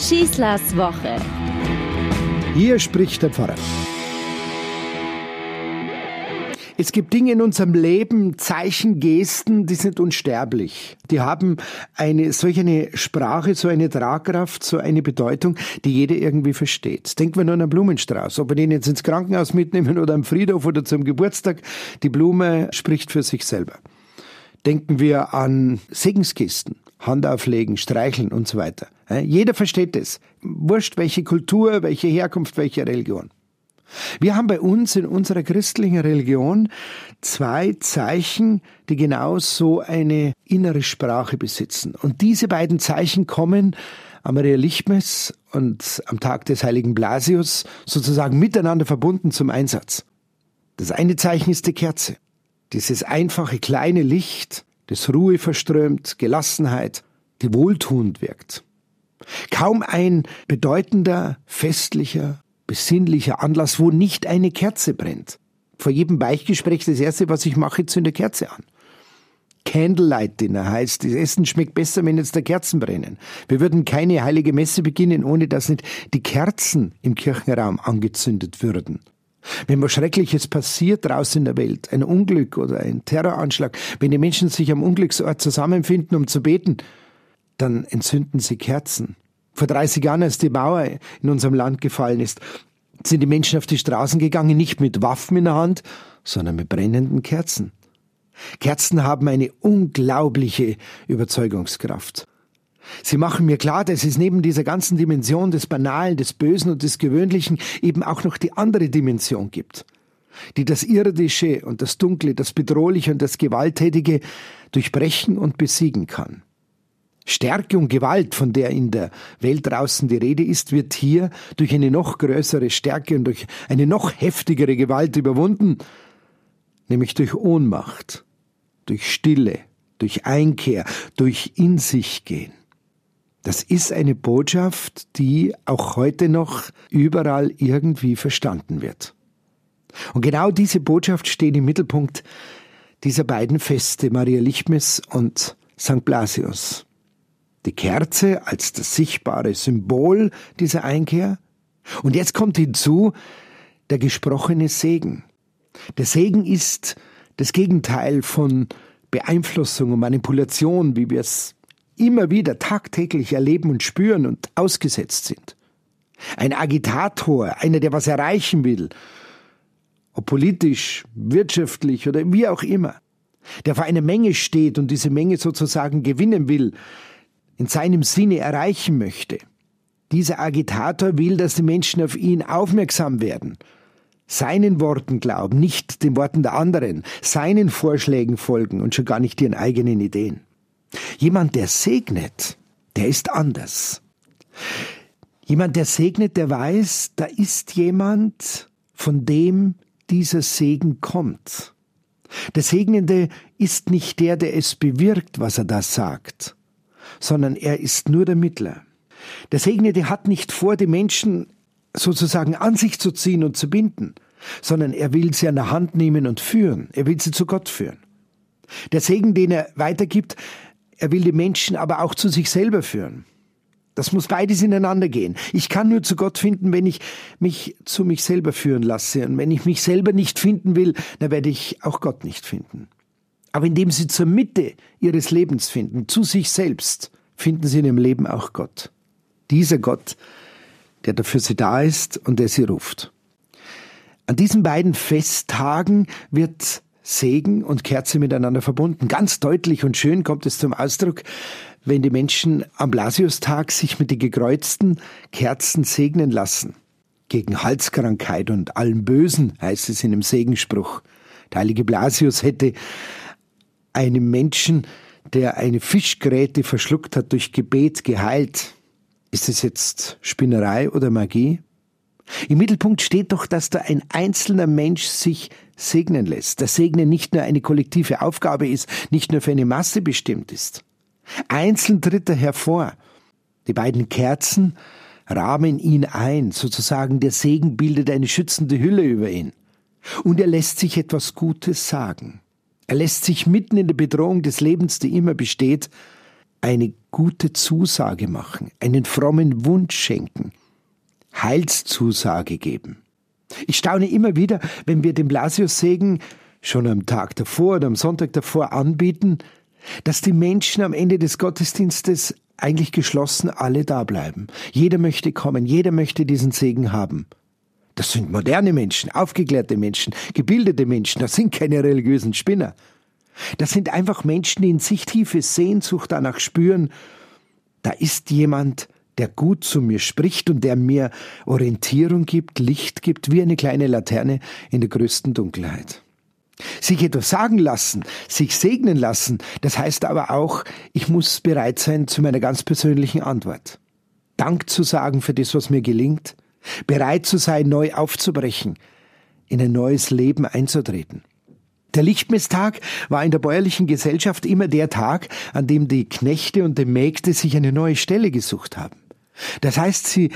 Schießlers Woche. Hier spricht der Pfarrer. Es gibt Dinge in unserem Leben, Zeichen, Gesten, die sind unsterblich. Die haben eine, solch eine Sprache, so eine Tragkraft, so eine Bedeutung, die jeder irgendwie versteht. Denken wir nur an einen Blumenstrauß. Ob wir den jetzt ins Krankenhaus mitnehmen oder am Friedhof oder zum Geburtstag, die Blume spricht für sich selber. Denken wir an Segenskisten. Hand auflegen, streicheln und so weiter. Jeder versteht es. Wurscht, welche Kultur, welche Herkunft, welche Religion. Wir haben bei uns in unserer christlichen Religion zwei Zeichen, die genau so eine innere Sprache besitzen. Und diese beiden Zeichen kommen am Maria Lichtmess und am Tag des heiligen Blasius sozusagen miteinander verbunden zum Einsatz. Das eine Zeichen ist die Kerze. Dieses einfache kleine Licht, das Ruhe verströmt, Gelassenheit, die wohltuend wirkt. Kaum ein bedeutender, festlicher, besinnlicher Anlass, wo nicht eine Kerze brennt. Vor jedem Beichtgespräch das erste, was ich mache, zünde Kerze an. Candlelight Dinner heißt, das Essen schmeckt besser, wenn jetzt der Kerzen brennen. Wir würden keine heilige Messe beginnen, ohne dass nicht die Kerzen im Kirchenraum angezündet würden. Wenn was Schreckliches passiert draußen in der Welt, ein Unglück oder ein Terroranschlag, wenn die Menschen sich am Unglücksort zusammenfinden, um zu beten, dann entzünden sie Kerzen. Vor 30 Jahren, als die Mauer in unserem Land gefallen ist, sind die Menschen auf die Straßen gegangen, nicht mit Waffen in der Hand, sondern mit brennenden Kerzen. Kerzen haben eine unglaubliche Überzeugungskraft. Sie machen mir klar, dass es neben dieser ganzen Dimension des Banalen, des Bösen und des Gewöhnlichen eben auch noch die andere Dimension gibt, die das Irdische und das Dunkle, das Bedrohliche und das Gewalttätige durchbrechen und besiegen kann. Stärke und Gewalt, von der in der Welt draußen die Rede ist, wird hier durch eine noch größere Stärke und durch eine noch heftigere Gewalt überwunden, nämlich durch Ohnmacht, durch Stille, durch Einkehr, durch In sich gehen. Das ist eine Botschaft, die auch heute noch überall irgendwie verstanden wird. Und genau diese Botschaft steht im Mittelpunkt dieser beiden Feste, Maria Lichtmes und St. Blasius. Die Kerze als das sichtbare Symbol dieser Einkehr. Und jetzt kommt hinzu der gesprochene Segen. Der Segen ist das Gegenteil von Beeinflussung und Manipulation, wie wir es immer wieder tagtäglich erleben und spüren und ausgesetzt sind. Ein Agitator, einer, der was erreichen will, ob politisch, wirtschaftlich oder wie auch immer, der vor einer Menge steht und diese Menge sozusagen gewinnen will, in seinem Sinne erreichen möchte. Dieser Agitator will, dass die Menschen auf ihn aufmerksam werden, seinen Worten glauben, nicht den Worten der anderen, seinen Vorschlägen folgen und schon gar nicht ihren eigenen Ideen. Jemand, der segnet, der ist anders. Jemand, der segnet, der weiß, da ist jemand, von dem dieser Segen kommt. Der Segnende ist nicht der, der es bewirkt, was er da sagt, sondern er ist nur der Mittler. Der Segnete hat nicht vor, die Menschen sozusagen an sich zu ziehen und zu binden, sondern er will sie an der Hand nehmen und führen. Er will sie zu Gott führen. Der Segen, den er weitergibt, er will die Menschen aber auch zu sich selber führen. Das muss beides ineinander gehen. Ich kann nur zu Gott finden, wenn ich mich zu mich selber führen lasse. Und wenn ich mich selber nicht finden will, dann werde ich auch Gott nicht finden. Aber indem sie zur Mitte ihres Lebens finden, zu sich selbst, finden sie in ihrem Leben auch Gott. Dieser Gott, der dafür sie da ist und der sie ruft. An diesen beiden Festtagen wird Segen und Kerze miteinander verbunden. Ganz deutlich und schön kommt es zum Ausdruck, wenn die Menschen am Blasiustag sich mit den gekreuzten Kerzen segnen lassen. Gegen Halskrankheit und allem Bösen heißt es in dem Segenspruch. Der heilige Blasius hätte einem Menschen, der eine Fischgräte verschluckt hat, durch Gebet geheilt. Ist es jetzt Spinnerei oder Magie? Im Mittelpunkt steht doch, dass da ein einzelner Mensch sich segnen lässt. Dass Segnen nicht nur eine kollektive Aufgabe ist, nicht nur für eine Masse bestimmt ist. Einzeln tritt er hervor. Die beiden Kerzen rahmen ihn ein, sozusagen der Segen bildet eine schützende Hülle über ihn. Und er lässt sich etwas Gutes sagen. Er lässt sich mitten in der Bedrohung des Lebens, die immer besteht, eine gute Zusage machen, einen frommen Wunsch schenken, Heilszusage geben. Ich staune immer wieder, wenn wir den Blasiussegen schon am Tag davor oder am Sonntag davor anbieten, dass die Menschen am Ende des Gottesdienstes eigentlich geschlossen alle da bleiben. Jeder möchte kommen, jeder möchte diesen Segen haben. Das sind moderne Menschen, aufgeklärte Menschen, gebildete Menschen, das sind keine religiösen Spinner. Das sind einfach Menschen, die in sich tiefe Sehnsucht danach spüren, da ist jemand, der gut zu mir spricht und der mir Orientierung gibt, Licht gibt, wie eine kleine Laterne in der größten Dunkelheit. Sich etwas sagen lassen, sich segnen lassen, das heißt aber auch, ich muss bereit sein zu meiner ganz persönlichen Antwort. Dank zu sagen für das, was mir gelingt, bereit zu sein, neu aufzubrechen, in ein neues Leben einzutreten. Der Lichtmesstag war in der bäuerlichen Gesellschaft immer der Tag, an dem die Knechte und die Mägde sich eine neue Stelle gesucht haben. Das heißt, sie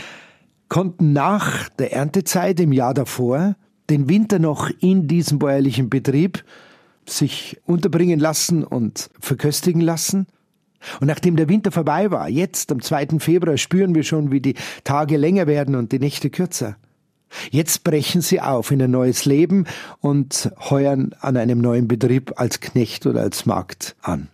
konnten nach der Erntezeit im Jahr davor den Winter noch in diesem bäuerlichen Betrieb sich unterbringen lassen und verköstigen lassen. Und nachdem der Winter vorbei war, jetzt am 2. Februar spüren wir schon, wie die Tage länger werden und die Nächte kürzer. Jetzt brechen sie auf in ein neues Leben und heuern an einem neuen Betrieb als Knecht oder als Magd an.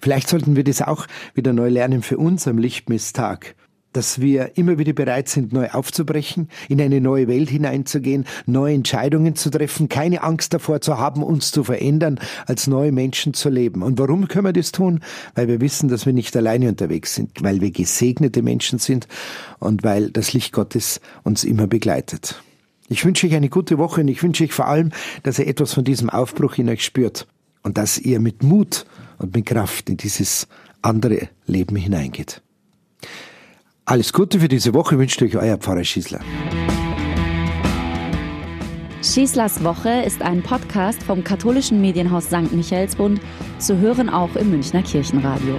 Vielleicht sollten wir das auch wieder neu lernen für uns am Lichtmisstag dass wir immer wieder bereit sind, neu aufzubrechen, in eine neue Welt hineinzugehen, neue Entscheidungen zu treffen, keine Angst davor zu haben, uns zu verändern, als neue Menschen zu leben. Und warum können wir das tun? Weil wir wissen, dass wir nicht alleine unterwegs sind, weil wir gesegnete Menschen sind und weil das Licht Gottes uns immer begleitet. Ich wünsche euch eine gute Woche und ich wünsche euch vor allem, dass ihr etwas von diesem Aufbruch in euch spürt und dass ihr mit Mut und mit Kraft in dieses andere Leben hineingeht. Alles Gute für diese Woche wünscht euch euer Pfarrer Schießler. Schießlers Woche ist ein Podcast vom katholischen Medienhaus St. Michaelsbund, zu hören auch im Münchner Kirchenradio.